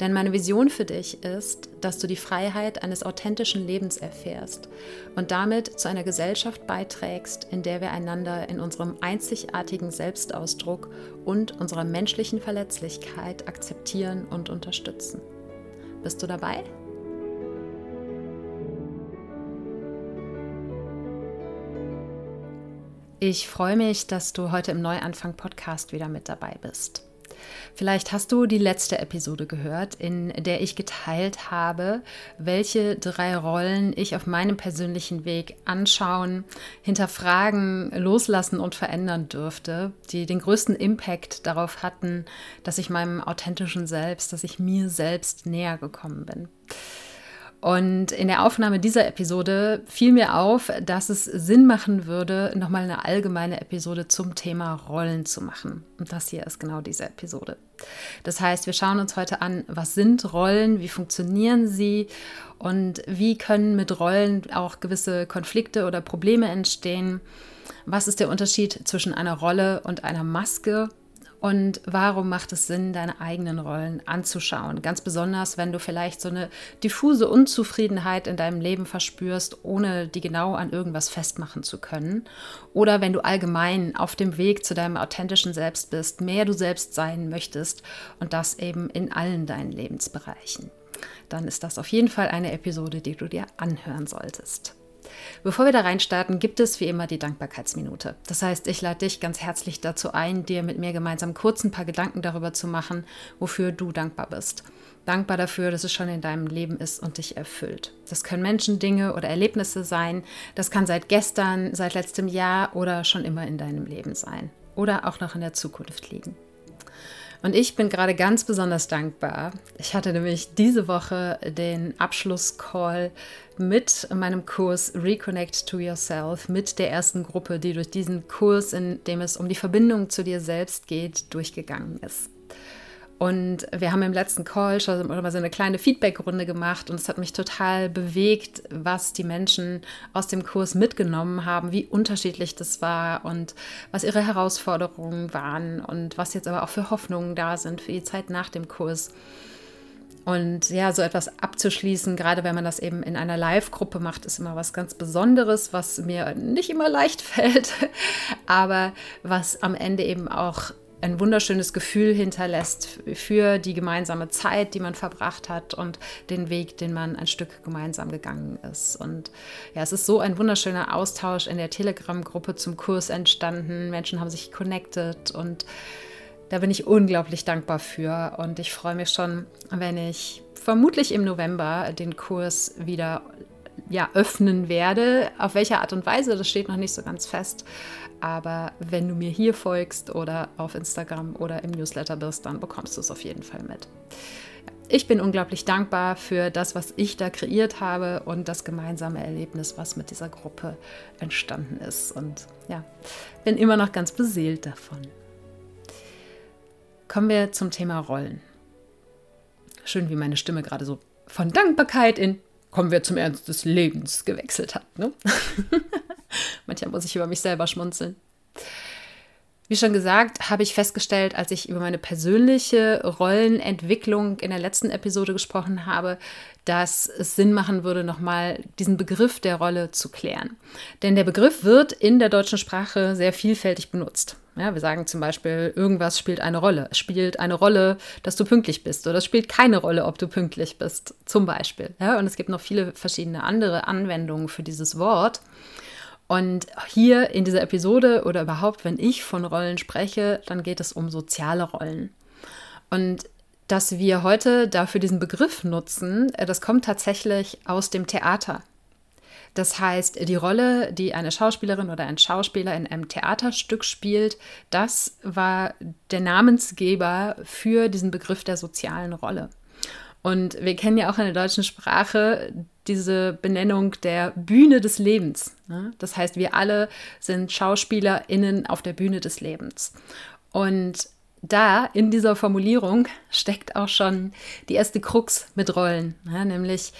Denn meine Vision für dich ist, dass du die Freiheit eines authentischen Lebens erfährst und damit zu einer Gesellschaft beiträgst, in der wir einander in unserem einzigartigen Selbstausdruck und unserer menschlichen Verletzlichkeit akzeptieren und unterstützen. Bist du dabei? Ich freue mich, dass du heute im Neuanfang Podcast wieder mit dabei bist. Vielleicht hast du die letzte Episode gehört, in der ich geteilt habe, welche drei Rollen ich auf meinem persönlichen Weg anschauen, hinterfragen, loslassen und verändern dürfte, die den größten Impact darauf hatten, dass ich meinem authentischen Selbst, dass ich mir selbst näher gekommen bin. Und in der Aufnahme dieser Episode fiel mir auf, dass es Sinn machen würde, nochmal eine allgemeine Episode zum Thema Rollen zu machen. Und das hier ist genau diese Episode. Das heißt, wir schauen uns heute an, was sind Rollen, wie funktionieren sie und wie können mit Rollen auch gewisse Konflikte oder Probleme entstehen. Was ist der Unterschied zwischen einer Rolle und einer Maske? Und warum macht es Sinn, deine eigenen Rollen anzuschauen? Ganz besonders, wenn du vielleicht so eine diffuse Unzufriedenheit in deinem Leben verspürst, ohne die genau an irgendwas festmachen zu können. Oder wenn du allgemein auf dem Weg zu deinem authentischen Selbst bist, mehr du selbst sein möchtest und das eben in allen deinen Lebensbereichen. Dann ist das auf jeden Fall eine Episode, die du dir anhören solltest. Bevor wir da reinstarten, gibt es wie immer die Dankbarkeitsminute. Das heißt, ich lade dich ganz herzlich dazu ein, dir mit mir gemeinsam kurz ein paar Gedanken darüber zu machen, wofür du dankbar bist. Dankbar dafür, dass es schon in deinem Leben ist und dich erfüllt. Das können Menschen, Dinge oder Erlebnisse sein. Das kann seit gestern, seit letztem Jahr oder schon immer in deinem Leben sein. Oder auch noch in der Zukunft liegen. Und ich bin gerade ganz besonders dankbar. Ich hatte nämlich diese Woche den Abschlusscall mit meinem Kurs Reconnect to Yourself, mit der ersten Gruppe, die durch diesen Kurs, in dem es um die Verbindung zu dir selbst geht, durchgegangen ist. Und wir haben im letzten Call schon mal so eine kleine Feedback-Runde gemacht und es hat mich total bewegt, was die Menschen aus dem Kurs mitgenommen haben, wie unterschiedlich das war und was ihre Herausforderungen waren und was jetzt aber auch für Hoffnungen da sind für die Zeit nach dem Kurs. Und ja, so etwas abzuschließen, gerade wenn man das eben in einer Live-Gruppe macht, ist immer was ganz Besonderes, was mir nicht immer leicht fällt, aber was am Ende eben auch ein wunderschönes Gefühl hinterlässt für die gemeinsame Zeit, die man verbracht hat und den Weg, den man ein Stück gemeinsam gegangen ist. Und ja, es ist so ein wunderschöner Austausch in der Telegram-Gruppe zum Kurs entstanden. Menschen haben sich connected und da bin ich unglaublich dankbar für. Und ich freue mich schon, wenn ich vermutlich im November den Kurs wieder ja, öffnen werde. Auf welche Art und Weise, das steht noch nicht so ganz fest. Aber wenn du mir hier folgst oder auf Instagram oder im Newsletter bist, dann bekommst du es auf jeden Fall mit. Ich bin unglaublich dankbar für das, was ich da kreiert habe und das gemeinsame Erlebnis, was mit dieser Gruppe entstanden ist. Und ja, bin immer noch ganz beseelt davon. Kommen wir zum Thema Rollen. Schön, wie meine Stimme gerade so von Dankbarkeit in kommen wir zum Ernst des Lebens gewechselt hat. Ne? Manchmal muss ich über mich selber schmunzeln. Wie schon gesagt, habe ich festgestellt, als ich über meine persönliche Rollenentwicklung in der letzten Episode gesprochen habe, dass es Sinn machen würde, nochmal diesen Begriff der Rolle zu klären. Denn der Begriff wird in der deutschen Sprache sehr vielfältig benutzt. Ja, wir sagen zum Beispiel, irgendwas spielt eine Rolle. Es spielt eine Rolle, dass du pünktlich bist oder es spielt keine Rolle, ob du pünktlich bist, zum Beispiel. Ja, und es gibt noch viele verschiedene andere Anwendungen für dieses Wort. Und hier in dieser Episode oder überhaupt, wenn ich von Rollen spreche, dann geht es um soziale Rollen. Und dass wir heute dafür diesen Begriff nutzen, äh, das kommt tatsächlich aus dem Theater. Das heißt, die Rolle, die eine Schauspielerin oder ein Schauspieler in einem Theaterstück spielt, das war der Namensgeber für diesen Begriff der sozialen Rolle. Und wir kennen ja auch in der deutschen Sprache diese Benennung der Bühne des Lebens. Ne? Das heißt, wir alle sind SchauspielerInnen auf der Bühne des Lebens. Und da in dieser Formulierung steckt auch schon die erste Krux mit Rollen, ja, nämlich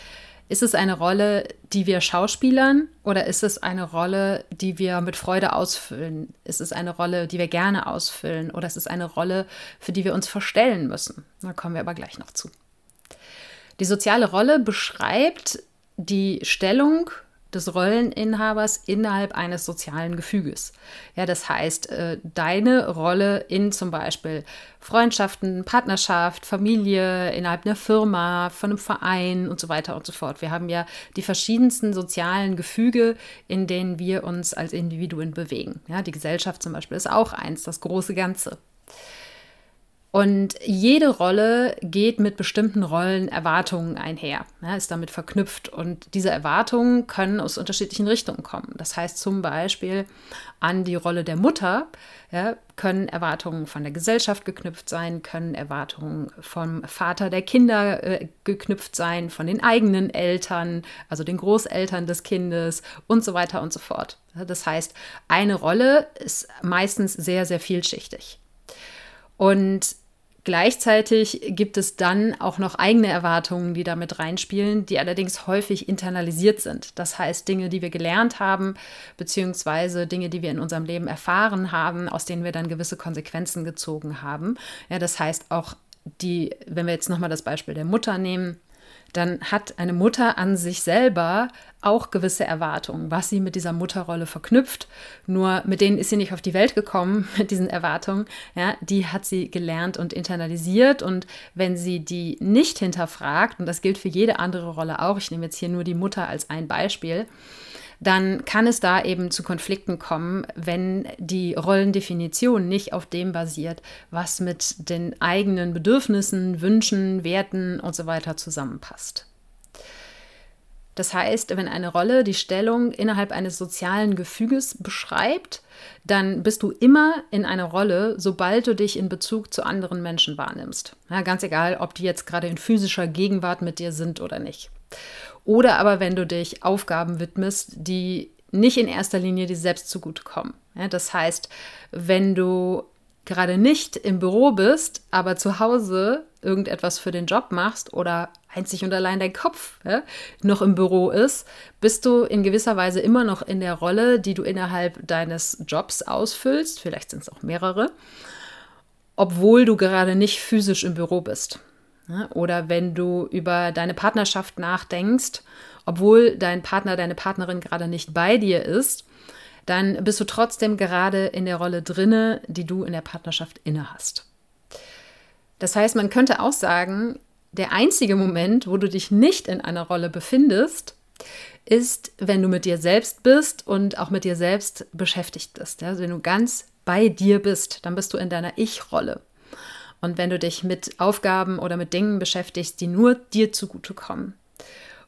ist es eine Rolle, die wir schauspielern oder ist es eine Rolle, die wir mit Freude ausfüllen? Ist es eine Rolle, die wir gerne ausfüllen oder ist es eine Rolle, für die wir uns verstellen müssen? Da kommen wir aber gleich noch zu. Die soziale Rolle beschreibt die Stellung des Rolleninhabers innerhalb eines sozialen Gefüges. Ja, das heißt, äh, deine Rolle in zum Beispiel Freundschaften, Partnerschaft, Familie, innerhalb einer Firma, von einem Verein und so weiter und so fort. Wir haben ja die verschiedensten sozialen Gefüge, in denen wir uns als Individuen bewegen. Ja, die Gesellschaft zum Beispiel ist auch eins, das große Ganze. Und jede Rolle geht mit bestimmten Rollenerwartungen einher, ja, ist damit verknüpft. Und diese Erwartungen können aus unterschiedlichen Richtungen kommen. Das heißt zum Beispiel an die Rolle der Mutter ja, können Erwartungen von der Gesellschaft geknüpft sein, können Erwartungen vom Vater der Kinder äh, geknüpft sein, von den eigenen Eltern, also den Großeltern des Kindes und so weiter und so fort. Das heißt, eine Rolle ist meistens sehr, sehr vielschichtig. Und Gleichzeitig gibt es dann auch noch eigene Erwartungen, die damit reinspielen, die allerdings häufig internalisiert sind. Das heißt, Dinge, die wir gelernt haben, beziehungsweise Dinge, die wir in unserem Leben erfahren haben, aus denen wir dann gewisse Konsequenzen gezogen haben. Ja, das heißt auch die, wenn wir jetzt nochmal das Beispiel der Mutter nehmen, dann hat eine Mutter an sich selber auch gewisse Erwartungen, was sie mit dieser Mutterrolle verknüpft. Nur mit denen ist sie nicht auf die Welt gekommen, mit diesen Erwartungen. Ja, die hat sie gelernt und internalisiert. Und wenn sie die nicht hinterfragt, und das gilt für jede andere Rolle auch, ich nehme jetzt hier nur die Mutter als ein Beispiel, dann kann es da eben zu Konflikten kommen, wenn die Rollendefinition nicht auf dem basiert, was mit den eigenen Bedürfnissen, Wünschen, Werten und so weiter zusammenpasst. Das heißt, wenn eine Rolle die Stellung innerhalb eines sozialen Gefüges beschreibt, dann bist du immer in einer Rolle, sobald du dich in Bezug zu anderen Menschen wahrnimmst. Ja, ganz egal, ob die jetzt gerade in physischer Gegenwart mit dir sind oder nicht. Oder aber wenn du dich Aufgaben widmest, die nicht in erster Linie dir selbst zugutekommen. Ja, das heißt, wenn du gerade nicht im Büro bist, aber zu Hause irgendetwas für den Job machst oder einzig und allein dein Kopf ja, noch im Büro ist, bist du in gewisser Weise immer noch in der Rolle, die du innerhalb deines Jobs ausfüllst. Vielleicht sind es auch mehrere, obwohl du gerade nicht physisch im Büro bist. Ne? Oder wenn du über deine Partnerschaft nachdenkst, obwohl dein Partner, deine Partnerin gerade nicht bei dir ist, dann bist du trotzdem gerade in der Rolle drinne, die du in der Partnerschaft inne hast. Das heißt, man könnte auch sagen, der einzige Moment, wo du dich nicht in einer Rolle befindest, ist, wenn du mit dir selbst bist und auch mit dir selbst beschäftigt bist. Also wenn du ganz bei dir bist, dann bist du in deiner Ich-Rolle. Und wenn du dich mit Aufgaben oder mit Dingen beschäftigst, die nur dir zugutekommen.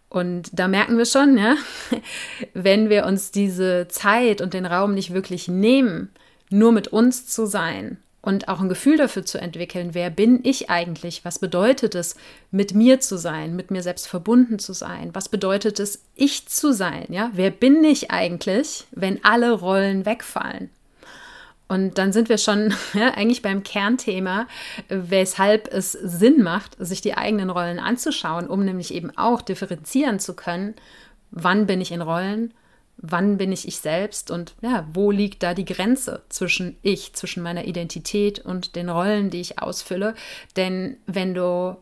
Und da merken wir schon, ja, wenn wir uns diese Zeit und den Raum nicht wirklich nehmen, nur mit uns zu sein und auch ein Gefühl dafür zu entwickeln, wer bin ich eigentlich? Was bedeutet es, mit mir zu sein, mit mir selbst verbunden zu sein? Was bedeutet es, ich zu sein? Ja, wer bin ich eigentlich, wenn alle Rollen wegfallen? Und dann sind wir schon ja, eigentlich beim Kernthema, weshalb es Sinn macht, sich die eigenen Rollen anzuschauen, um nämlich eben auch differenzieren zu können, wann bin ich in Rollen, wann bin ich ich selbst und ja, wo liegt da die Grenze zwischen ich, zwischen meiner Identität und den Rollen, die ich ausfülle. Denn wenn du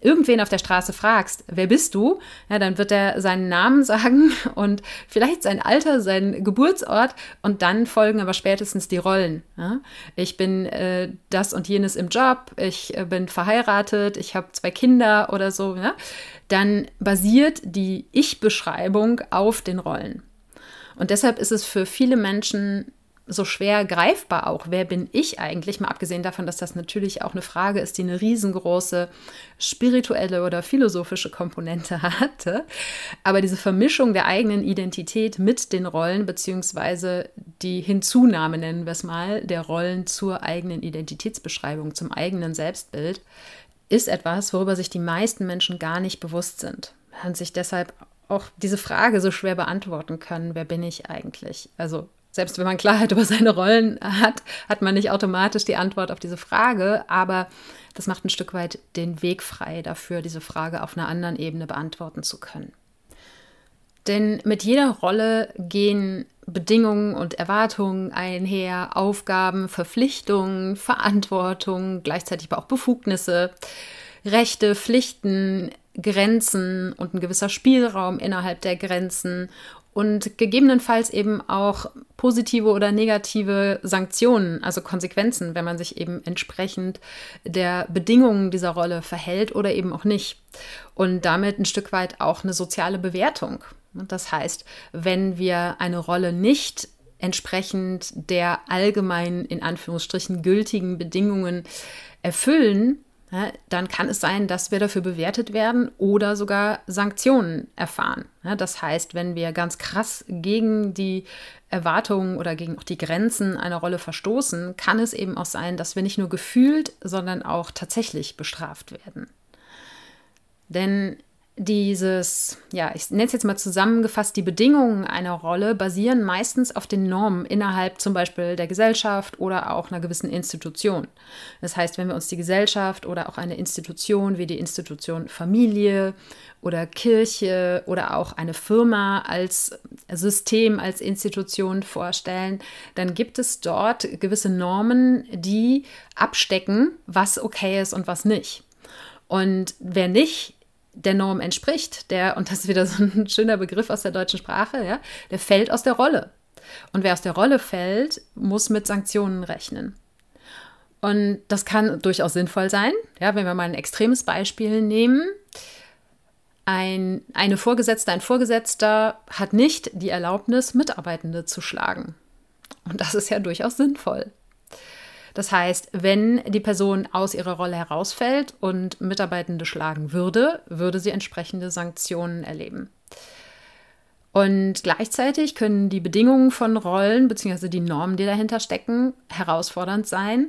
irgendwen auf der Straße fragst, wer bist du, ja, dann wird er seinen Namen sagen und vielleicht sein Alter, sein Geburtsort und dann folgen aber spätestens die Rollen. Ja. Ich bin äh, das und jenes im Job, ich äh, bin verheiratet, ich habe zwei Kinder oder so. Ja. Dann basiert die Ich-Beschreibung auf den Rollen. Und deshalb ist es für viele Menschen so schwer greifbar auch, wer bin ich eigentlich, mal abgesehen davon, dass das natürlich auch eine Frage ist, die eine riesengroße spirituelle oder philosophische Komponente hatte. Aber diese Vermischung der eigenen Identität mit den Rollen, beziehungsweise die Hinzunahme, nennen wir es mal, der Rollen zur eigenen Identitätsbeschreibung, zum eigenen Selbstbild, ist etwas, worüber sich die meisten Menschen gar nicht bewusst sind und sich deshalb auch diese Frage so schwer beantworten können, wer bin ich eigentlich? Also selbst wenn man Klarheit über seine Rollen hat, hat man nicht automatisch die Antwort auf diese Frage, aber das macht ein Stück weit den Weg frei dafür, diese Frage auf einer anderen Ebene beantworten zu können. Denn mit jeder Rolle gehen Bedingungen und Erwartungen einher, Aufgaben, Verpflichtungen, Verantwortung, gleichzeitig aber auch Befugnisse, Rechte, Pflichten, Grenzen und ein gewisser Spielraum innerhalb der Grenzen und gegebenenfalls eben auch positive oder negative Sanktionen, also Konsequenzen, wenn man sich eben entsprechend der Bedingungen dieser Rolle verhält oder eben auch nicht. Und damit ein Stück weit auch eine soziale Bewertung. Das heißt, wenn wir eine Rolle nicht entsprechend der allgemein in Anführungsstrichen gültigen Bedingungen erfüllen, dann kann es sein, dass wir dafür bewertet werden oder sogar Sanktionen erfahren. Das heißt, wenn wir ganz krass gegen die Erwartungen oder gegen auch die Grenzen einer Rolle verstoßen, kann es eben auch sein, dass wir nicht nur gefühlt, sondern auch tatsächlich bestraft werden. Denn dieses, ja, ich nenne es jetzt mal zusammengefasst, die Bedingungen einer Rolle basieren meistens auf den Normen innerhalb zum Beispiel der Gesellschaft oder auch einer gewissen Institution. Das heißt, wenn wir uns die Gesellschaft oder auch eine Institution wie die Institution Familie oder Kirche oder auch eine Firma als System, als Institution vorstellen, dann gibt es dort gewisse Normen, die abstecken, was okay ist und was nicht. Und wer nicht der Norm entspricht, der, und das ist wieder so ein schöner Begriff aus der deutschen Sprache, ja, der fällt aus der Rolle. Und wer aus der Rolle fällt, muss mit Sanktionen rechnen. Und das kann durchaus sinnvoll sein. Ja, wenn wir mal ein extremes Beispiel nehmen. Ein, eine Vorgesetzte, ein Vorgesetzter hat nicht die Erlaubnis, Mitarbeitende zu schlagen. Und das ist ja durchaus sinnvoll. Das heißt, wenn die Person aus ihrer Rolle herausfällt und Mitarbeitende schlagen würde, würde sie entsprechende Sanktionen erleben. Und gleichzeitig können die Bedingungen von Rollen bzw. die Normen, die dahinter stecken, herausfordernd sein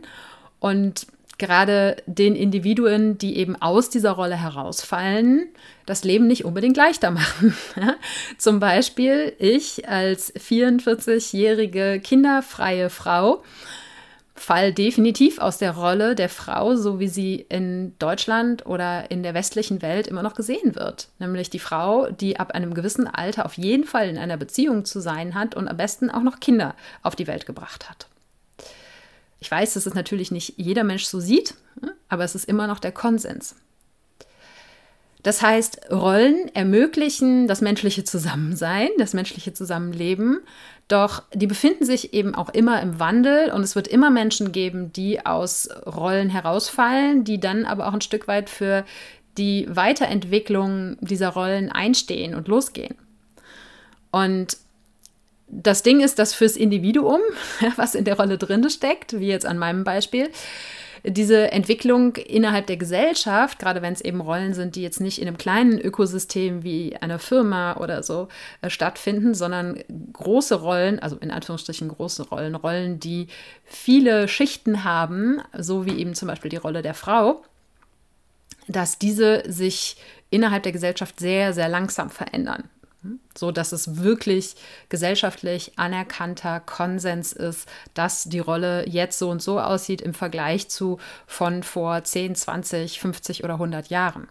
und gerade den Individuen, die eben aus dieser Rolle herausfallen, das Leben nicht unbedingt leichter machen. Zum Beispiel ich als 44-jährige kinderfreie Frau Fall definitiv aus der Rolle der Frau, so wie sie in Deutschland oder in der westlichen Welt immer noch gesehen wird. Nämlich die Frau, die ab einem gewissen Alter auf jeden Fall in einer Beziehung zu sein hat und am besten auch noch Kinder auf die Welt gebracht hat. Ich weiß, dass es natürlich nicht jeder Mensch so sieht, aber es ist immer noch der Konsens. Das heißt, Rollen ermöglichen das menschliche Zusammensein, das menschliche Zusammenleben, doch die befinden sich eben auch immer im Wandel und es wird immer Menschen geben, die aus Rollen herausfallen, die dann aber auch ein Stück weit für die Weiterentwicklung dieser Rollen einstehen und losgehen. Und das Ding ist, dass fürs Individuum, was in der Rolle drin steckt, wie jetzt an meinem Beispiel, diese Entwicklung innerhalb der Gesellschaft, gerade wenn es eben Rollen sind, die jetzt nicht in einem kleinen Ökosystem wie einer Firma oder so äh, stattfinden, sondern große Rollen, also in Anführungsstrichen große Rollen, Rollen, die viele Schichten haben, so wie eben zum Beispiel die Rolle der Frau, dass diese sich innerhalb der Gesellschaft sehr, sehr langsam verändern so dass es wirklich gesellschaftlich anerkannter Konsens ist, dass die Rolle jetzt so und so aussieht im Vergleich zu von vor 10, 20, 50 oder 100 Jahren.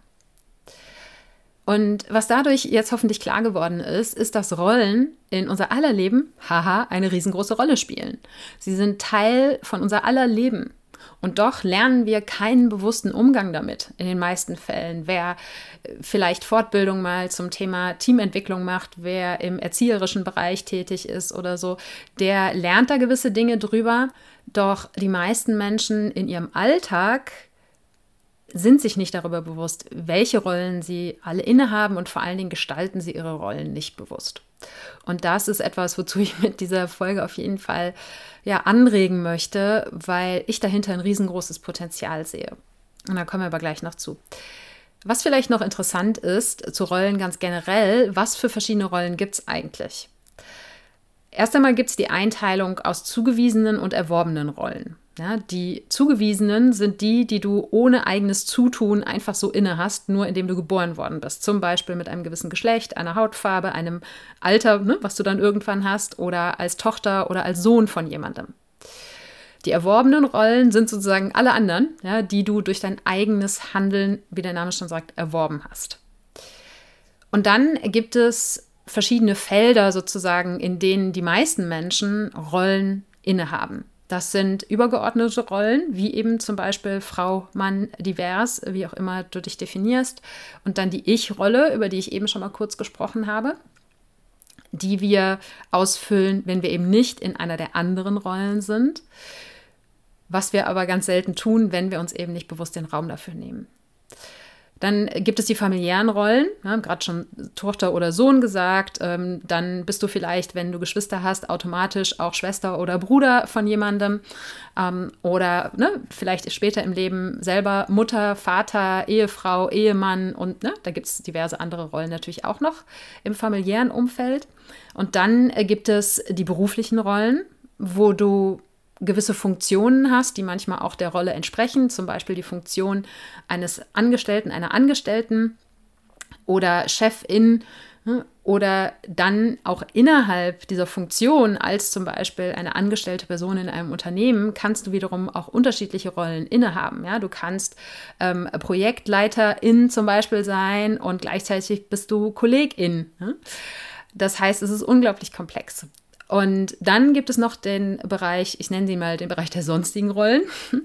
Und was dadurch jetzt hoffentlich klar geworden ist, ist, dass Rollen in unser aller Leben, haha, eine riesengroße Rolle spielen. Sie sind Teil von unser aller Leben. Und doch lernen wir keinen bewussten Umgang damit in den meisten Fällen. Wer äh, vielleicht Fortbildung mal zum Thema Teamentwicklung macht, wer im erzieherischen Bereich tätig ist oder so, der lernt da gewisse Dinge drüber. Doch die meisten Menschen in ihrem Alltag sind sich nicht darüber bewusst, welche Rollen sie alle innehaben und vor allen Dingen gestalten sie ihre Rollen nicht bewusst. Und das ist etwas, wozu ich mit dieser Folge auf jeden Fall ja anregen möchte, weil ich dahinter ein riesengroßes Potenzial sehe. Und da kommen wir aber gleich noch zu. Was vielleicht noch interessant ist zu Rollen ganz generell, was für verschiedene Rollen gibt es eigentlich? Erst einmal gibt es die Einteilung aus zugewiesenen und erworbenen Rollen. Ja, die zugewiesenen sind die, die du ohne eigenes Zutun einfach so inne hast, nur indem du geboren worden bist. Zum Beispiel mit einem gewissen Geschlecht, einer Hautfarbe, einem Alter, ne, was du dann irgendwann hast, oder als Tochter oder als Sohn von jemandem. Die erworbenen Rollen sind sozusagen alle anderen, ja, die du durch dein eigenes Handeln, wie der Name schon sagt, erworben hast. Und dann gibt es verschiedene Felder sozusagen, in denen die meisten Menschen Rollen innehaben. Das sind übergeordnete Rollen, wie eben zum Beispiel Frau, Mann, divers, wie auch immer du dich definierst. Und dann die Ich-Rolle, über die ich eben schon mal kurz gesprochen habe, die wir ausfüllen, wenn wir eben nicht in einer der anderen Rollen sind. Was wir aber ganz selten tun, wenn wir uns eben nicht bewusst den Raum dafür nehmen. Dann gibt es die familiären Rollen, ne, gerade schon Tochter oder Sohn gesagt. Ähm, dann bist du vielleicht, wenn du Geschwister hast, automatisch auch Schwester oder Bruder von jemandem. Ähm, oder ne, vielleicht später im Leben selber Mutter, Vater, Ehefrau, Ehemann und ne, da gibt es diverse andere Rollen natürlich auch noch im familiären Umfeld. Und dann äh, gibt es die beruflichen Rollen, wo du gewisse Funktionen hast, die manchmal auch der Rolle entsprechen, zum Beispiel die Funktion eines Angestellten, einer Angestellten oder Chefin ne, oder dann auch innerhalb dieser Funktion als zum Beispiel eine angestellte Person in einem Unternehmen kannst du wiederum auch unterschiedliche Rollen innehaben. Ja, du kannst ähm, Projektleiterin zum Beispiel sein und gleichzeitig bist du Kollegin. Ne? Das heißt, es ist unglaublich komplex. Und dann gibt es noch den Bereich, ich nenne sie mal den Bereich der sonstigen Rollen.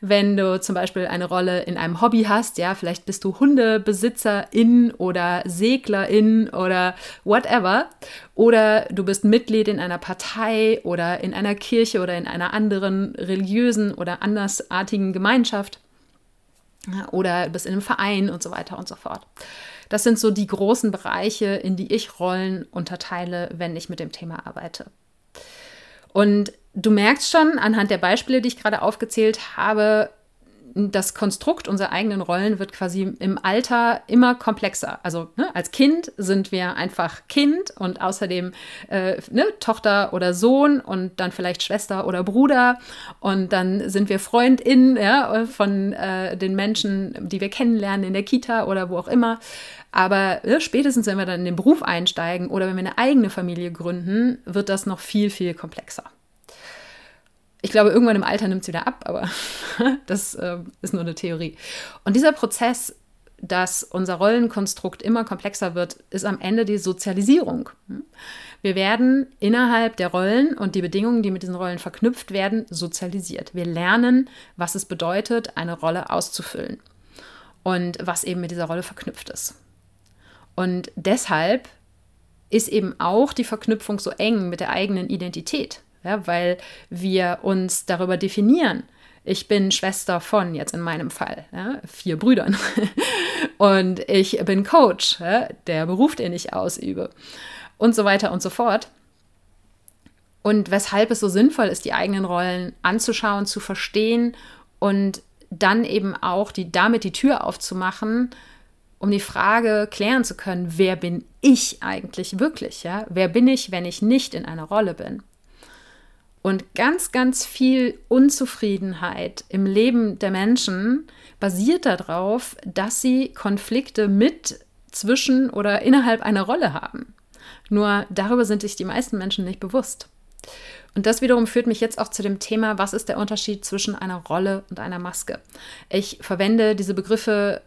Wenn du zum Beispiel eine Rolle in einem Hobby hast, ja, vielleicht bist du Hundebesitzerin oder Seglerin oder whatever. Oder du bist Mitglied in einer Partei oder in einer Kirche oder in einer anderen religiösen oder andersartigen Gemeinschaft. Oder bist in einem Verein und so weiter und so fort. Das sind so die großen Bereiche, in die ich Rollen unterteile, wenn ich mit dem Thema arbeite. Und du merkst schon anhand der Beispiele, die ich gerade aufgezählt habe, das Konstrukt unserer eigenen Rollen wird quasi im Alter immer komplexer. Also ne, als Kind sind wir einfach Kind und außerdem äh, ne, Tochter oder Sohn und dann vielleicht Schwester oder Bruder und dann sind wir Freundin ja, von äh, den Menschen, die wir kennenlernen in der Kita oder wo auch immer. Aber ne, spätestens, wenn wir dann in den Beruf einsteigen oder wenn wir eine eigene Familie gründen, wird das noch viel, viel komplexer. Ich glaube, irgendwann im Alter nimmt es wieder ab, aber das äh, ist nur eine Theorie. Und dieser Prozess, dass unser Rollenkonstrukt immer komplexer wird, ist am Ende die Sozialisierung. Wir werden innerhalb der Rollen und die Bedingungen, die mit diesen Rollen verknüpft werden, sozialisiert. Wir lernen, was es bedeutet, eine Rolle auszufüllen und was eben mit dieser Rolle verknüpft ist. Und deshalb ist eben auch die Verknüpfung so eng mit der eigenen Identität ja, weil wir uns darüber definieren. Ich bin Schwester von, jetzt in meinem Fall, ja, vier Brüdern. und ich bin Coach, ja, der Beruf, den ich ausübe. Und so weiter und so fort. Und weshalb es so sinnvoll ist, die eigenen Rollen anzuschauen, zu verstehen und dann eben auch die, damit die Tür aufzumachen, um die Frage klären zu können, wer bin ich eigentlich wirklich? Ja? Wer bin ich, wenn ich nicht in einer Rolle bin? Und ganz, ganz viel Unzufriedenheit im Leben der Menschen basiert darauf, dass sie Konflikte mit, zwischen oder innerhalb einer Rolle haben. Nur darüber sind sich die meisten Menschen nicht bewusst. Und das wiederum führt mich jetzt auch zu dem Thema, was ist der Unterschied zwischen einer Rolle und einer Maske? Ich verwende diese Begriffe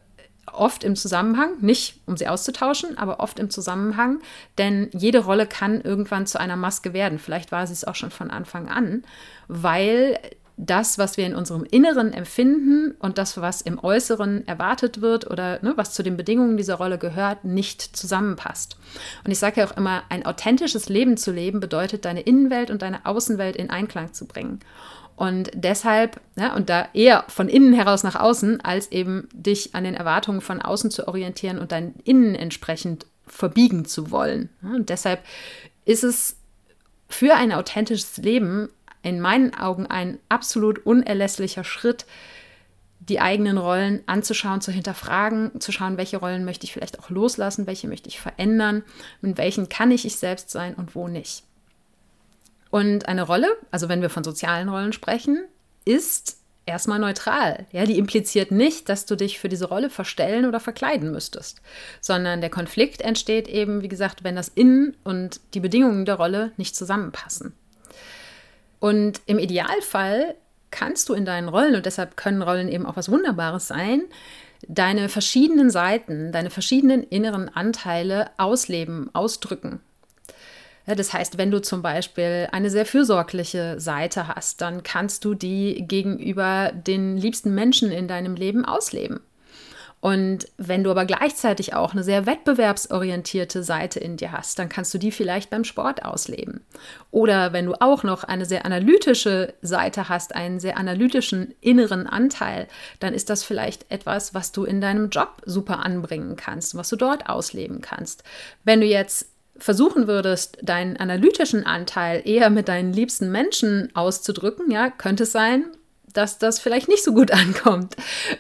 oft im Zusammenhang, nicht um sie auszutauschen, aber oft im Zusammenhang, denn jede Rolle kann irgendwann zu einer Maske werden. Vielleicht war sie es auch schon von Anfang an, weil das, was wir in unserem Inneren empfinden und das, was im Äußeren erwartet wird oder ne, was zu den Bedingungen dieser Rolle gehört, nicht zusammenpasst. Und ich sage ja auch immer, ein authentisches Leben zu leben bedeutet, deine Innenwelt und deine Außenwelt in Einklang zu bringen. Und deshalb, ja, und da eher von innen heraus nach außen, als eben dich an den Erwartungen von außen zu orientieren und dein Innen entsprechend verbiegen zu wollen. Und deshalb ist es für ein authentisches Leben in meinen Augen ein absolut unerlässlicher Schritt, die eigenen Rollen anzuschauen, zu hinterfragen, zu schauen, welche Rollen möchte ich vielleicht auch loslassen, welche möchte ich verändern, mit welchen kann ich ich selbst sein und wo nicht. Und eine Rolle, also wenn wir von sozialen Rollen sprechen, ist erstmal neutral. Ja, die impliziert nicht, dass du dich für diese Rolle verstellen oder verkleiden müsstest, sondern der Konflikt entsteht eben, wie gesagt, wenn das Innen und die Bedingungen der Rolle nicht zusammenpassen. Und im Idealfall kannst du in deinen Rollen, und deshalb können Rollen eben auch was Wunderbares sein, deine verschiedenen Seiten, deine verschiedenen inneren Anteile ausleben, ausdrücken. Das heißt, wenn du zum Beispiel eine sehr fürsorgliche Seite hast, dann kannst du die gegenüber den liebsten Menschen in deinem Leben ausleben. Und wenn du aber gleichzeitig auch eine sehr wettbewerbsorientierte Seite in dir hast, dann kannst du die vielleicht beim Sport ausleben. Oder wenn du auch noch eine sehr analytische Seite hast, einen sehr analytischen inneren Anteil, dann ist das vielleicht etwas, was du in deinem Job super anbringen kannst, was du dort ausleben kannst. Wenn du jetzt versuchen würdest, deinen analytischen Anteil eher mit deinen liebsten Menschen auszudrücken, ja, könnte es sein, dass das vielleicht nicht so gut ankommt,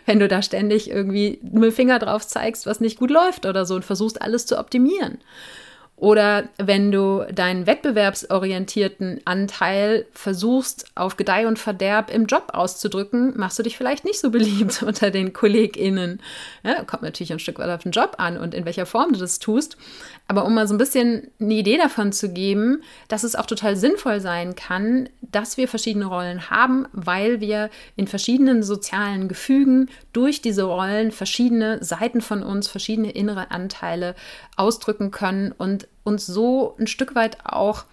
wenn du da ständig irgendwie mit dem Finger drauf zeigst, was nicht gut läuft oder so und versuchst alles zu optimieren. Oder wenn du deinen wettbewerbsorientierten Anteil versuchst, auf Gedeih und Verderb im Job auszudrücken, machst du dich vielleicht nicht so beliebt unter den KollegInnen. Ja, kommt natürlich ein Stück weit auf den Job an und in welcher Form du das tust. Aber um mal so ein bisschen eine Idee davon zu geben, dass es auch total sinnvoll sein kann, dass wir verschiedene Rollen haben, weil wir in verschiedenen sozialen Gefügen durch diese Rollen verschiedene Seiten von uns, verschiedene innere Anteile ausdrücken können und uns so ein Stück weit auch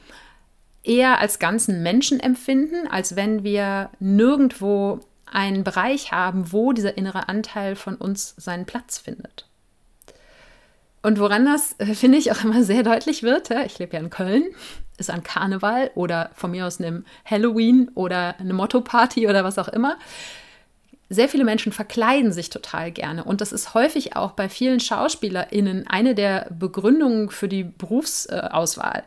eher als ganzen Menschen empfinden, als wenn wir nirgendwo einen Bereich haben, wo dieser innere Anteil von uns seinen Platz findet. Und woran das, äh, finde ich, auch immer sehr deutlich wird, ja, ich lebe ja in Köln, ist an Karneval oder von mir aus einem Halloween oder eine Motto-Party oder was auch immer. Sehr viele Menschen verkleiden sich total gerne. Und das ist häufig auch bei vielen SchauspielerInnen eine der Begründungen für die Berufsauswahl,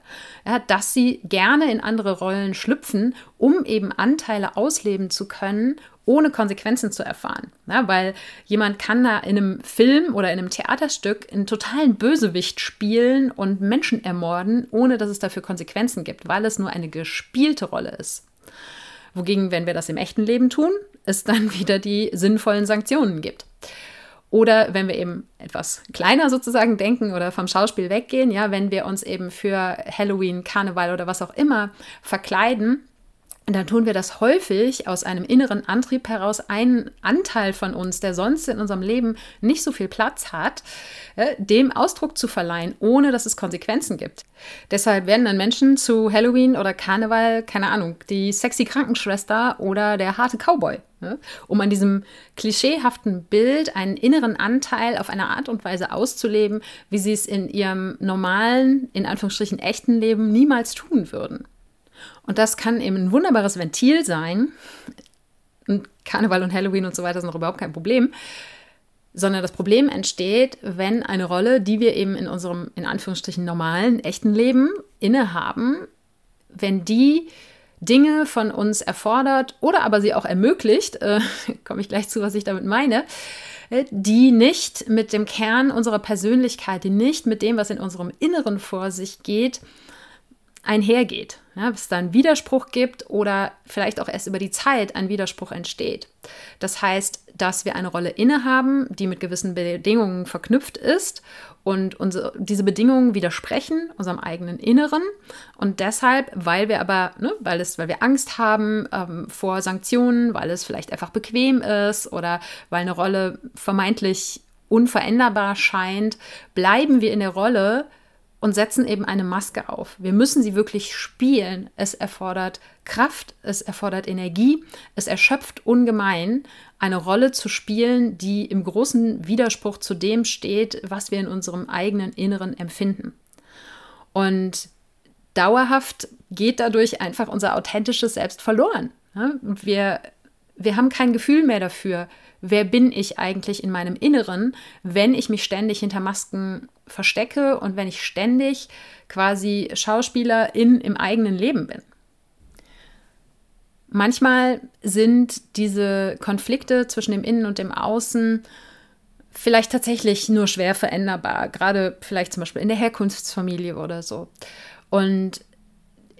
ja, dass sie gerne in andere Rollen schlüpfen, um eben Anteile ausleben zu können ohne Konsequenzen zu erfahren. Ja, weil jemand kann da in einem Film oder in einem Theaterstück einen totalen Bösewicht spielen und Menschen ermorden, ohne dass es dafür Konsequenzen gibt, weil es nur eine gespielte Rolle ist. Wogegen, wenn wir das im echten Leben tun, es dann wieder die sinnvollen Sanktionen gibt. Oder wenn wir eben etwas kleiner sozusagen denken oder vom Schauspiel weggehen, ja, wenn wir uns eben für Halloween, Karneval oder was auch immer verkleiden, dann tun wir das häufig aus einem inneren Antrieb heraus, einen Anteil von uns, der sonst in unserem Leben nicht so viel Platz hat, äh, dem Ausdruck zu verleihen, ohne dass es Konsequenzen gibt. Deshalb werden dann Menschen zu Halloween oder Karneval, keine Ahnung, die sexy Krankenschwester oder der harte Cowboy, ne? um an diesem klischeehaften Bild einen inneren Anteil auf eine Art und Weise auszuleben, wie sie es in ihrem normalen, in Anführungsstrichen echten Leben niemals tun würden. Und das kann eben ein wunderbares Ventil sein. Und Karneval und Halloween und so weiter sind noch überhaupt kein Problem. Sondern das Problem entsteht, wenn eine Rolle, die wir eben in unserem, in Anführungsstrichen, normalen, echten Leben innehaben, wenn die Dinge von uns erfordert oder aber sie auch ermöglicht, äh, komme ich gleich zu, was ich damit meine, äh, die nicht mit dem Kern unserer Persönlichkeit, die nicht mit dem, was in unserem Inneren vor sich geht, einhergeht. Ja, es da einen Widerspruch gibt oder vielleicht auch erst über die Zeit ein Widerspruch entsteht. Das heißt, dass wir eine Rolle innehaben, die mit gewissen Bedingungen verknüpft ist und unsere, diese Bedingungen widersprechen unserem eigenen Inneren. Und deshalb, weil wir aber, ne, weil, es, weil wir Angst haben ähm, vor Sanktionen, weil es vielleicht einfach bequem ist oder weil eine Rolle vermeintlich unveränderbar scheint, bleiben wir in der Rolle, und setzen eben eine Maske auf. Wir müssen sie wirklich spielen. Es erfordert Kraft, es erfordert Energie, es erschöpft ungemein, eine Rolle zu spielen, die im großen Widerspruch zu dem steht, was wir in unserem eigenen Inneren empfinden. Und dauerhaft geht dadurch einfach unser authentisches Selbst verloren. Und wir, wir haben kein Gefühl mehr dafür, wer bin ich eigentlich in meinem Inneren, wenn ich mich ständig hinter Masken verstecke und wenn ich ständig quasi Schauspielerin im eigenen Leben bin. Manchmal sind diese Konflikte zwischen dem Innen und dem Außen vielleicht tatsächlich nur schwer veränderbar, gerade vielleicht zum Beispiel in der Herkunftsfamilie oder so. Und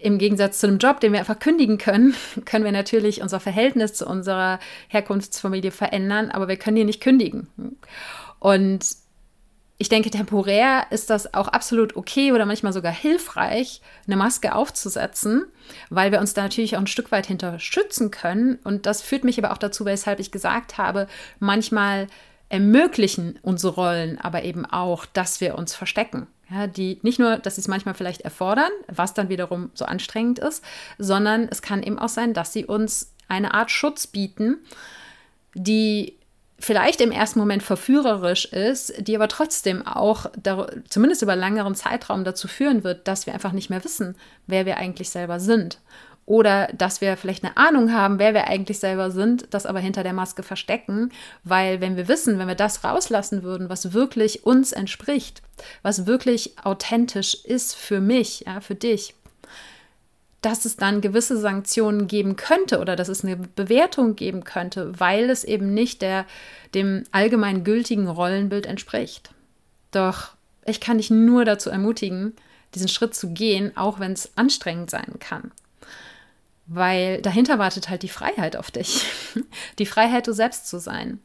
im Gegensatz zu einem Job, den wir einfach kündigen können, können wir natürlich unser Verhältnis zu unserer Herkunftsfamilie verändern, aber wir können die nicht kündigen. Und ich denke, temporär ist das auch absolut okay oder manchmal sogar hilfreich, eine Maske aufzusetzen, weil wir uns da natürlich auch ein Stück weit hinter schützen können. Und das führt mich aber auch dazu, weshalb ich gesagt habe, manchmal ermöglichen unsere Rollen aber eben auch, dass wir uns verstecken. Ja, die nicht nur, dass sie es manchmal vielleicht erfordern, was dann wiederum so anstrengend ist, sondern es kann eben auch sein, dass sie uns eine Art Schutz bieten, die vielleicht im ersten Moment verführerisch ist, die aber trotzdem auch, zumindest über längeren Zeitraum, dazu führen wird, dass wir einfach nicht mehr wissen, wer wir eigentlich selber sind oder dass wir vielleicht eine Ahnung haben, wer wir eigentlich selber sind, das aber hinter der Maske verstecken, weil wenn wir wissen, wenn wir das rauslassen würden, was wirklich uns entspricht, was wirklich authentisch ist für mich, ja, für dich, dass es dann gewisse Sanktionen geben könnte oder dass es eine Bewertung geben könnte, weil es eben nicht der, dem allgemein gültigen Rollenbild entspricht. Doch ich kann dich nur dazu ermutigen, diesen Schritt zu gehen, auch wenn es anstrengend sein kann weil dahinter wartet halt die Freiheit auf dich. Die Freiheit, du selbst zu sein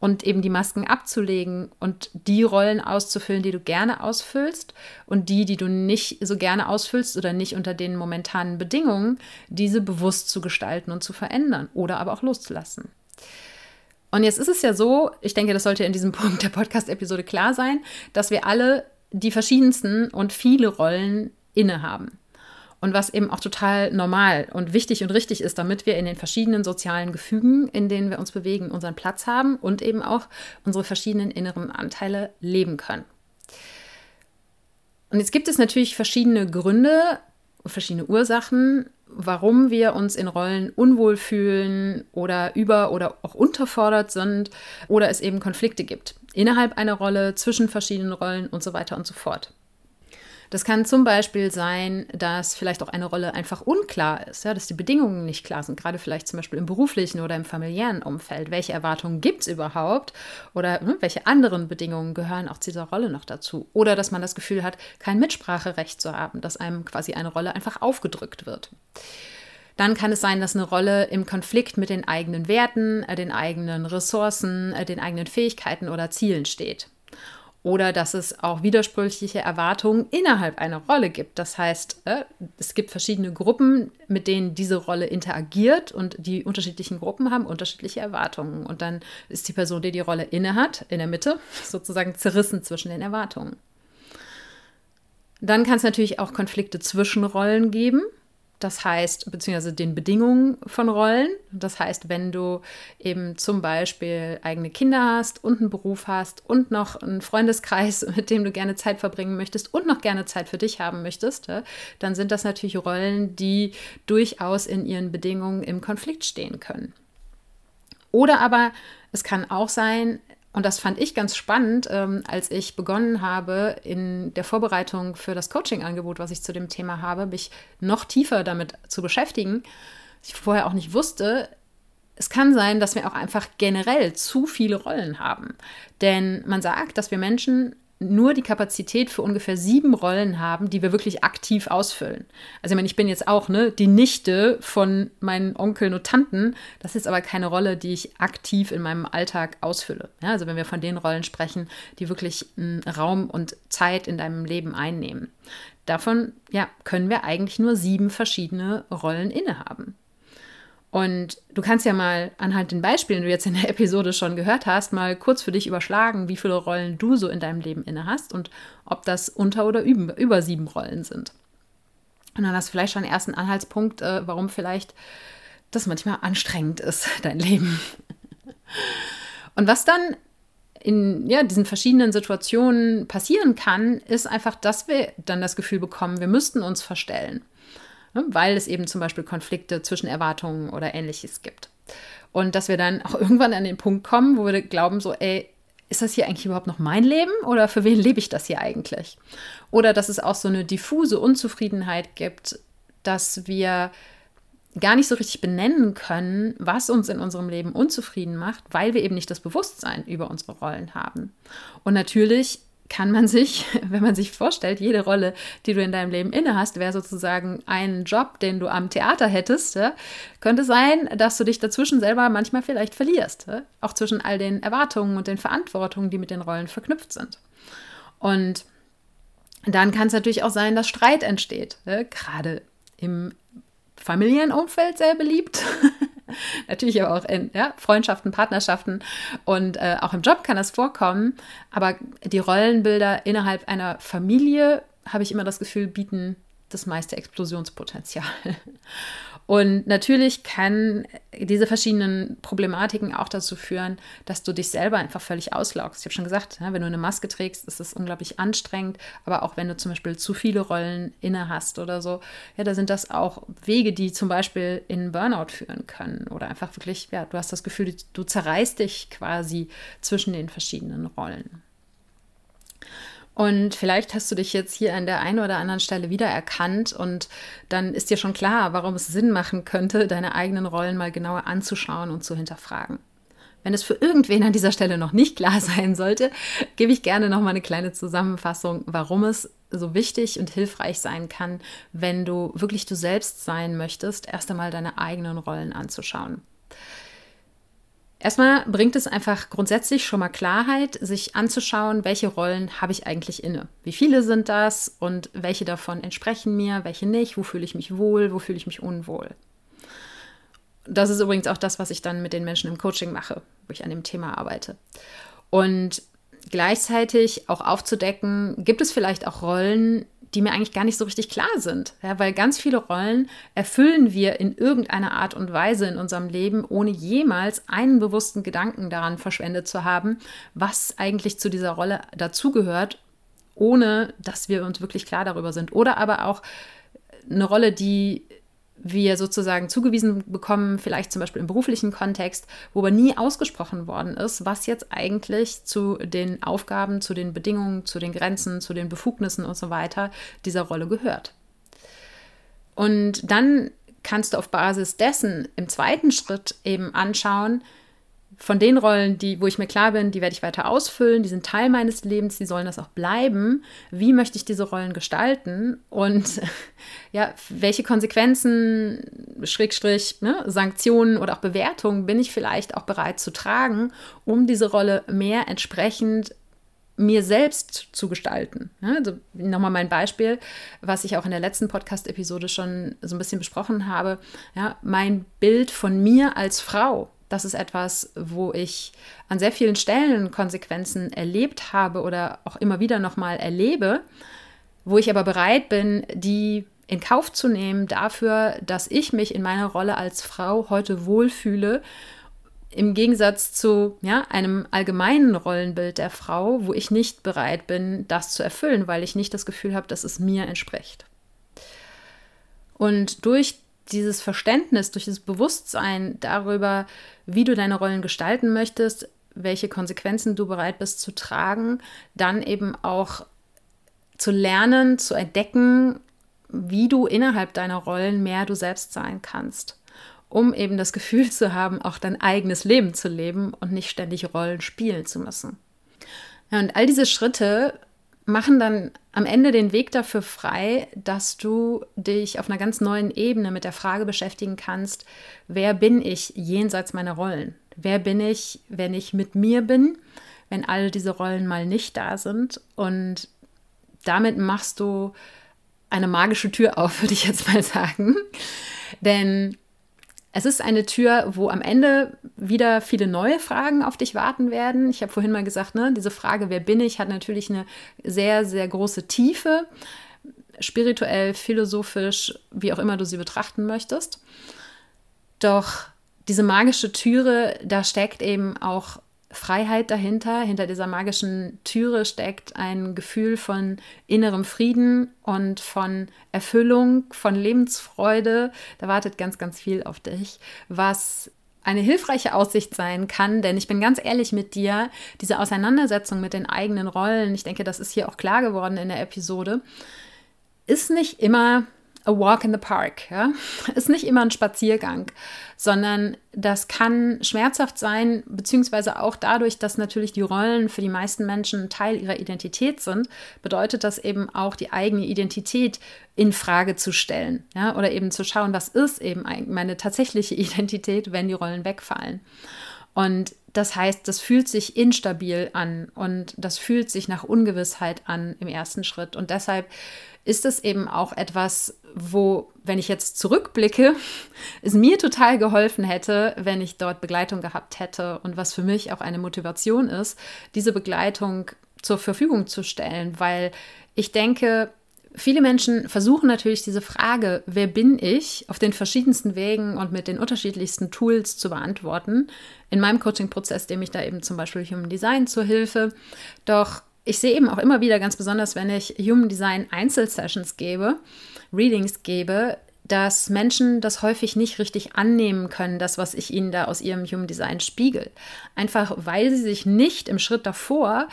und eben die Masken abzulegen und die Rollen auszufüllen, die du gerne ausfüllst und die, die du nicht so gerne ausfüllst oder nicht unter den momentanen Bedingungen, diese bewusst zu gestalten und zu verändern oder aber auch loszulassen. Und jetzt ist es ja so, ich denke, das sollte in diesem Punkt der Podcast-Episode klar sein, dass wir alle die verschiedensten und viele Rollen innehaben und was eben auch total normal und wichtig und richtig ist, damit wir in den verschiedenen sozialen Gefügen, in denen wir uns bewegen, unseren Platz haben und eben auch unsere verschiedenen inneren Anteile leben können. Und jetzt gibt es natürlich verschiedene Gründe und verschiedene Ursachen, warum wir uns in Rollen unwohl fühlen oder über- oder auch unterfordert sind oder es eben Konflikte gibt. Innerhalb einer Rolle, zwischen verschiedenen Rollen und so weiter und so fort. Das kann zum Beispiel sein, dass vielleicht auch eine Rolle einfach unklar ist, ja, dass die Bedingungen nicht klar sind, gerade vielleicht zum Beispiel im beruflichen oder im familiären Umfeld. Welche Erwartungen gibt es überhaupt oder hm, welche anderen Bedingungen gehören auch zu dieser Rolle noch dazu? Oder dass man das Gefühl hat, kein Mitspracherecht zu haben, dass einem quasi eine Rolle einfach aufgedrückt wird. Dann kann es sein, dass eine Rolle im Konflikt mit den eigenen Werten, äh, den eigenen Ressourcen, äh, den eigenen Fähigkeiten oder Zielen steht oder dass es auch widersprüchliche Erwartungen innerhalb einer Rolle gibt. Das heißt, äh, es gibt verschiedene Gruppen, mit denen diese Rolle interagiert und die unterschiedlichen Gruppen haben unterschiedliche Erwartungen. Und dann ist die Person, die die Rolle innehat, in der Mitte sozusagen zerrissen zwischen den Erwartungen. Dann kann es natürlich auch Konflikte zwischen Rollen geben. Das heißt, beziehungsweise den Bedingungen von Rollen. Das heißt, wenn du eben zum Beispiel eigene Kinder hast und einen Beruf hast und noch einen Freundeskreis, mit dem du gerne Zeit verbringen möchtest und noch gerne Zeit für dich haben möchtest, dann sind das natürlich Rollen, die durchaus in ihren Bedingungen im Konflikt stehen können. Oder aber es kann auch sein, und das fand ich ganz spannend, ähm, als ich begonnen habe, in der Vorbereitung für das Coaching-Angebot, was ich zu dem Thema habe, mich noch tiefer damit zu beschäftigen. Ich vorher auch nicht wusste, es kann sein, dass wir auch einfach generell zu viele Rollen haben. Denn man sagt, dass wir Menschen nur die Kapazität für ungefähr sieben Rollen haben, die wir wirklich aktiv ausfüllen. Also ich meine, ich bin jetzt auch ne, die Nichte von meinen Onkeln und Tanten. Das ist aber keine Rolle, die ich aktiv in meinem Alltag ausfülle. Ja, also wenn wir von den Rollen sprechen, die wirklich Raum und Zeit in deinem Leben einnehmen. Davon ja, können wir eigentlich nur sieben verschiedene Rollen innehaben. Und du kannst ja mal anhand den Beispielen, die du jetzt in der Episode schon gehört hast, mal kurz für dich überschlagen, wie viele Rollen du so in deinem Leben inne hast und ob das unter oder über, sieben Rollen sind. Und dann hast du vielleicht schon einen ersten Anhaltspunkt, äh, warum vielleicht das manchmal anstrengend ist, dein Leben. Und was dann in ja, diesen verschiedenen Situationen passieren kann, ist einfach, dass wir dann das Gefühl bekommen, wir müssten uns verstellen weil es eben zum Beispiel Konflikte zwischen Erwartungen oder ähnliches gibt. Und dass wir dann auch irgendwann an den Punkt kommen, wo wir glauben, so, ey, ist das hier eigentlich überhaupt noch mein Leben oder für wen lebe ich das hier eigentlich? Oder dass es auch so eine diffuse Unzufriedenheit gibt, dass wir gar nicht so richtig benennen können, was uns in unserem Leben unzufrieden macht, weil wir eben nicht das Bewusstsein über unsere Rollen haben. Und natürlich kann man sich, wenn man sich vorstellt, jede Rolle, die du in deinem Leben inne hast, wäre sozusagen ein Job, den du am Theater hättest, ja, könnte sein, dass du dich dazwischen selber manchmal vielleicht verlierst, ja, auch zwischen all den Erwartungen und den Verantwortungen, die mit den Rollen verknüpft sind. Und dann kann es natürlich auch sein, dass Streit entsteht, ja, gerade im Familienumfeld sehr beliebt. Natürlich aber auch in ja, Freundschaften, Partnerschaften und äh, auch im Job kann das vorkommen. Aber die Rollenbilder innerhalb einer Familie, habe ich immer das Gefühl, bieten das meiste Explosionspotenzial. Und natürlich kann diese verschiedenen Problematiken auch dazu führen, dass du dich selber einfach völlig auslaugst. Ich habe schon gesagt, wenn du eine Maske trägst, ist es unglaublich anstrengend. Aber auch wenn du zum Beispiel zu viele Rollen inne hast oder so, ja, da sind das auch Wege, die zum Beispiel in Burnout führen können. Oder einfach wirklich, ja, du hast das Gefühl, du zerreißt dich quasi zwischen den verschiedenen Rollen. Und vielleicht hast du dich jetzt hier an der einen oder anderen Stelle wiedererkannt und dann ist dir schon klar, warum es Sinn machen könnte, deine eigenen Rollen mal genauer anzuschauen und zu hinterfragen. Wenn es für irgendwen an dieser Stelle noch nicht klar sein sollte, gebe ich gerne noch mal eine kleine Zusammenfassung, warum es so wichtig und hilfreich sein kann, wenn du wirklich du selbst sein möchtest, erst einmal deine eigenen Rollen anzuschauen. Erstmal bringt es einfach grundsätzlich schon mal Klarheit, sich anzuschauen, welche Rollen habe ich eigentlich inne. Wie viele sind das und welche davon entsprechen mir, welche nicht, wo fühle ich mich wohl, wo fühle ich mich unwohl. Das ist übrigens auch das, was ich dann mit den Menschen im Coaching mache, wo ich an dem Thema arbeite. Und gleichzeitig auch aufzudecken, gibt es vielleicht auch Rollen, die mir eigentlich gar nicht so richtig klar sind. Ja, weil ganz viele Rollen erfüllen wir in irgendeiner Art und Weise in unserem Leben, ohne jemals einen bewussten Gedanken daran verschwendet zu haben, was eigentlich zu dieser Rolle dazugehört, ohne dass wir uns wirklich klar darüber sind. Oder aber auch eine Rolle, die wir sozusagen zugewiesen bekommen, vielleicht zum Beispiel im beruflichen Kontext, wo aber nie ausgesprochen worden ist, was jetzt eigentlich zu den Aufgaben, zu den Bedingungen, zu den Grenzen, zu den Befugnissen und so weiter dieser Rolle gehört. Und dann kannst du auf Basis dessen im zweiten Schritt eben anschauen, von den Rollen, die, wo ich mir klar bin, die werde ich weiter ausfüllen, die sind Teil meines Lebens, die sollen das auch bleiben. Wie möchte ich diese Rollen gestalten und ja, welche Konsequenzen, Schrägstrich, ne, Sanktionen oder auch Bewertungen bin ich vielleicht auch bereit zu tragen, um diese Rolle mehr entsprechend mir selbst zu gestalten. Also nochmal mein Beispiel, was ich auch in der letzten Podcast-Episode schon so ein bisschen besprochen habe. Ja, mein Bild von mir als Frau das ist etwas, wo ich an sehr vielen Stellen Konsequenzen erlebt habe oder auch immer wieder nochmal erlebe, wo ich aber bereit bin, die in Kauf zu nehmen dafür, dass ich mich in meiner Rolle als Frau heute wohlfühle, im Gegensatz zu ja, einem allgemeinen Rollenbild der Frau, wo ich nicht bereit bin, das zu erfüllen, weil ich nicht das Gefühl habe, dass es mir entspricht. Und durch dieses Verständnis, durch das Bewusstsein darüber, wie du deine Rollen gestalten möchtest, welche Konsequenzen du bereit bist zu tragen, dann eben auch zu lernen, zu entdecken, wie du innerhalb deiner Rollen mehr du selbst sein kannst, um eben das Gefühl zu haben, auch dein eigenes Leben zu leben und nicht ständig Rollen spielen zu müssen. Ja, und all diese Schritte machen dann am Ende den Weg dafür frei, dass du dich auf einer ganz neuen Ebene mit der Frage beschäftigen kannst, wer bin ich jenseits meiner Rollen? Wer bin ich, wenn ich mit mir bin, wenn all diese Rollen mal nicht da sind? Und damit machst du eine magische Tür auf, würde ich jetzt mal sagen. Denn es ist eine Tür, wo am Ende wieder viele neue Fragen auf dich warten werden. Ich habe vorhin mal gesagt, ne, diese Frage, wer bin ich, hat natürlich eine sehr, sehr große Tiefe, spirituell, philosophisch, wie auch immer du sie betrachten möchtest. Doch diese magische Türe, da steckt eben auch Freiheit dahinter. Hinter dieser magischen Türe steckt ein Gefühl von innerem Frieden und von Erfüllung, von Lebensfreude. Da wartet ganz, ganz viel auf dich, was eine hilfreiche Aussicht sein kann, denn ich bin ganz ehrlich mit dir, diese Auseinandersetzung mit den eigenen Rollen, ich denke, das ist hier auch klar geworden in der Episode, ist nicht immer a walk in the park. Ja? Ist nicht immer ein Spaziergang, sondern das kann schmerzhaft sein, beziehungsweise auch dadurch, dass natürlich die Rollen für die meisten Menschen Teil ihrer Identität sind, bedeutet das eben auch die eigene Identität in Frage zu stellen. Ja? Oder eben zu schauen, was ist eben meine tatsächliche Identität, wenn die Rollen wegfallen. Und das heißt, das fühlt sich instabil an und das fühlt sich nach Ungewissheit an im ersten Schritt. Und deshalb ist es eben auch etwas, wo, wenn ich jetzt zurückblicke, es mir total geholfen hätte, wenn ich dort Begleitung gehabt hätte und was für mich auch eine Motivation ist, diese Begleitung zur Verfügung zu stellen, weil ich denke, viele Menschen versuchen natürlich diese Frage, wer bin ich, auf den verschiedensten Wegen und mit den unterschiedlichsten Tools zu beantworten. In meinem Coaching-Prozess, dem ich da eben zum Beispiel Human Design zur Hilfe. Doch ich sehe eben auch immer wieder, ganz besonders wenn ich Human Design Einzelsessions gebe, Readings gebe, dass Menschen das häufig nicht richtig annehmen können, das, was ich ihnen da aus ihrem Human Design spiegel. Einfach weil sie sich nicht im Schritt davor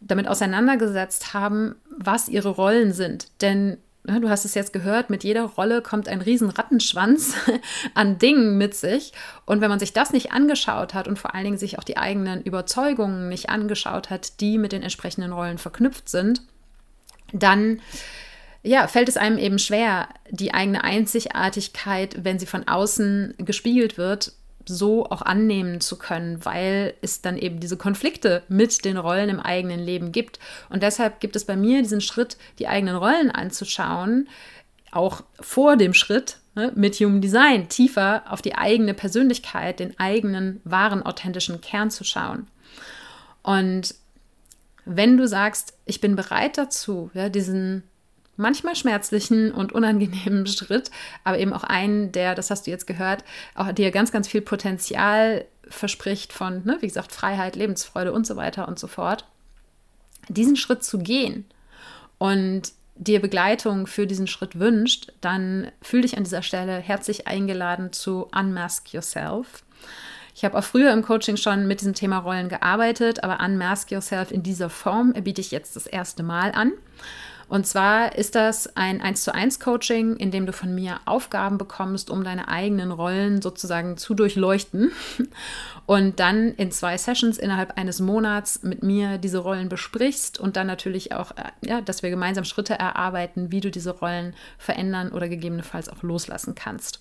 damit auseinandergesetzt haben, was ihre Rollen sind. Denn du hast es jetzt gehört, mit jeder Rolle kommt ein riesen Rattenschwanz an Dingen mit sich. Und wenn man sich das nicht angeschaut hat und vor allen Dingen sich auch die eigenen Überzeugungen nicht angeschaut hat, die mit den entsprechenden Rollen verknüpft sind, dann ja, fällt es einem eben schwer, die eigene Einzigartigkeit, wenn sie von außen gespiegelt wird, so auch annehmen zu können, weil es dann eben diese Konflikte mit den Rollen im eigenen Leben gibt. Und deshalb gibt es bei mir diesen Schritt, die eigenen Rollen anzuschauen, auch vor dem Schritt ne, mit Human Design tiefer auf die eigene Persönlichkeit, den eigenen wahren, authentischen Kern zu schauen. Und wenn du sagst, ich bin bereit dazu, ja, diesen manchmal schmerzlichen und unangenehmen Schritt, aber eben auch einen, der, das hast du jetzt gehört, auch dir ganz, ganz viel Potenzial verspricht von, ne, wie gesagt, Freiheit, Lebensfreude und so weiter und so fort. Diesen Schritt zu gehen und dir Begleitung für diesen Schritt wünscht, dann fühl dich an dieser Stelle herzlich eingeladen zu Unmask Yourself. Ich habe auch früher im Coaching schon mit diesem Thema Rollen gearbeitet, aber Unmask Yourself in dieser Form biete ich jetzt das erste Mal an. Und zwar ist das ein 1 zu 1 Coaching, in dem du von mir Aufgaben bekommst, um deine eigenen Rollen sozusagen zu durchleuchten und dann in zwei Sessions innerhalb eines Monats mit mir diese Rollen besprichst und dann natürlich auch, äh, ja, dass wir gemeinsam Schritte erarbeiten, wie du diese Rollen verändern oder gegebenenfalls auch loslassen kannst.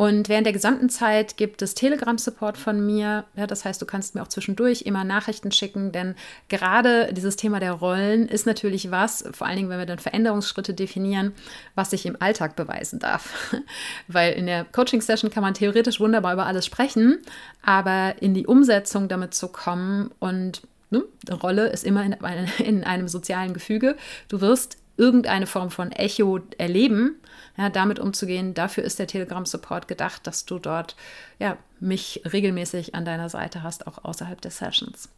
Und während der gesamten Zeit gibt es Telegram-Support von mir. Ja, das heißt, du kannst mir auch zwischendurch immer Nachrichten schicken, denn gerade dieses Thema der Rollen ist natürlich was, vor allen Dingen, wenn wir dann Veränderungsschritte definieren, was sich im Alltag beweisen darf. Weil in der Coaching-Session kann man theoretisch wunderbar über alles sprechen, aber in die Umsetzung damit zu kommen und ne, Rolle ist immer in, in einem sozialen Gefüge. Du wirst irgendeine Form von Echo erleben, ja, damit umzugehen. Dafür ist der Telegram-Support gedacht, dass du dort ja, mich regelmäßig an deiner Seite hast, auch außerhalb der Sessions.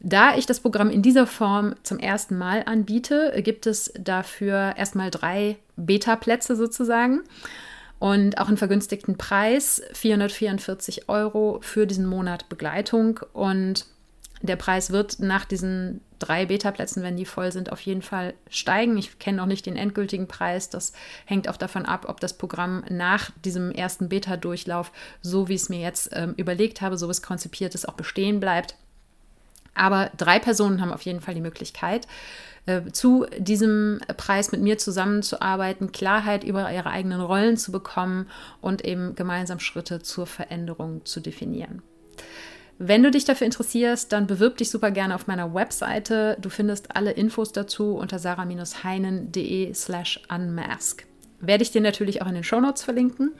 Da ich das Programm in dieser Form zum ersten Mal anbiete, gibt es dafür erstmal drei Beta-Plätze sozusagen und auch einen vergünstigten Preis, 444 Euro für diesen Monat Begleitung. Und der Preis wird nach diesen drei Beta-Plätzen, wenn die voll sind, auf jeden Fall steigen. Ich kenne noch nicht den endgültigen Preis. Das hängt auch davon ab, ob das Programm nach diesem ersten Beta-Durchlauf, so wie ich es mir jetzt ähm, überlegt habe, so wie es konzipiert ist, auch bestehen bleibt. Aber drei Personen haben auf jeden Fall die Möglichkeit, äh, zu diesem Preis mit mir zusammenzuarbeiten, Klarheit über ihre eigenen Rollen zu bekommen und eben gemeinsam Schritte zur Veränderung zu definieren. Wenn du dich dafür interessierst, dann bewirb dich super gerne auf meiner Webseite. Du findest alle Infos dazu unter sarah-heinen.de slash unmask. Werde ich dir natürlich auch in den Shownotes verlinken.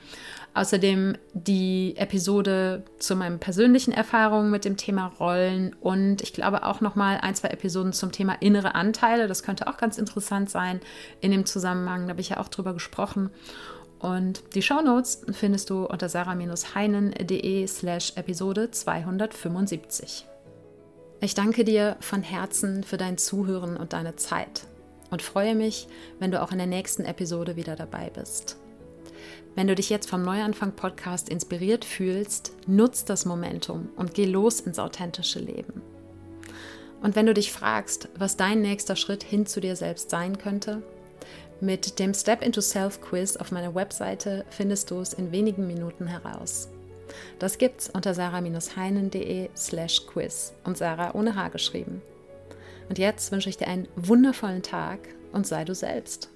Außerdem die Episode zu meinen persönlichen Erfahrungen mit dem Thema Rollen und ich glaube auch noch mal ein, zwei Episoden zum Thema innere Anteile. Das könnte auch ganz interessant sein in dem Zusammenhang. Da habe ich ja auch drüber gesprochen. Und die Shownotes findest du unter sarah-heinen.de slash Episode 275. Ich danke dir von Herzen für dein Zuhören und deine Zeit und freue mich, wenn du auch in der nächsten Episode wieder dabei bist. Wenn du dich jetzt vom Neuanfang Podcast inspiriert fühlst, nutz das Momentum und geh los ins authentische Leben. Und wenn du dich fragst, was dein nächster Schritt hin zu dir selbst sein könnte, mit dem Step into Self Quiz auf meiner Webseite findest du es in wenigen Minuten heraus. Das gibt's unter sarah-heinen.de slash quiz und Sarah ohne H geschrieben. Und jetzt wünsche ich dir einen wundervollen Tag und sei du selbst.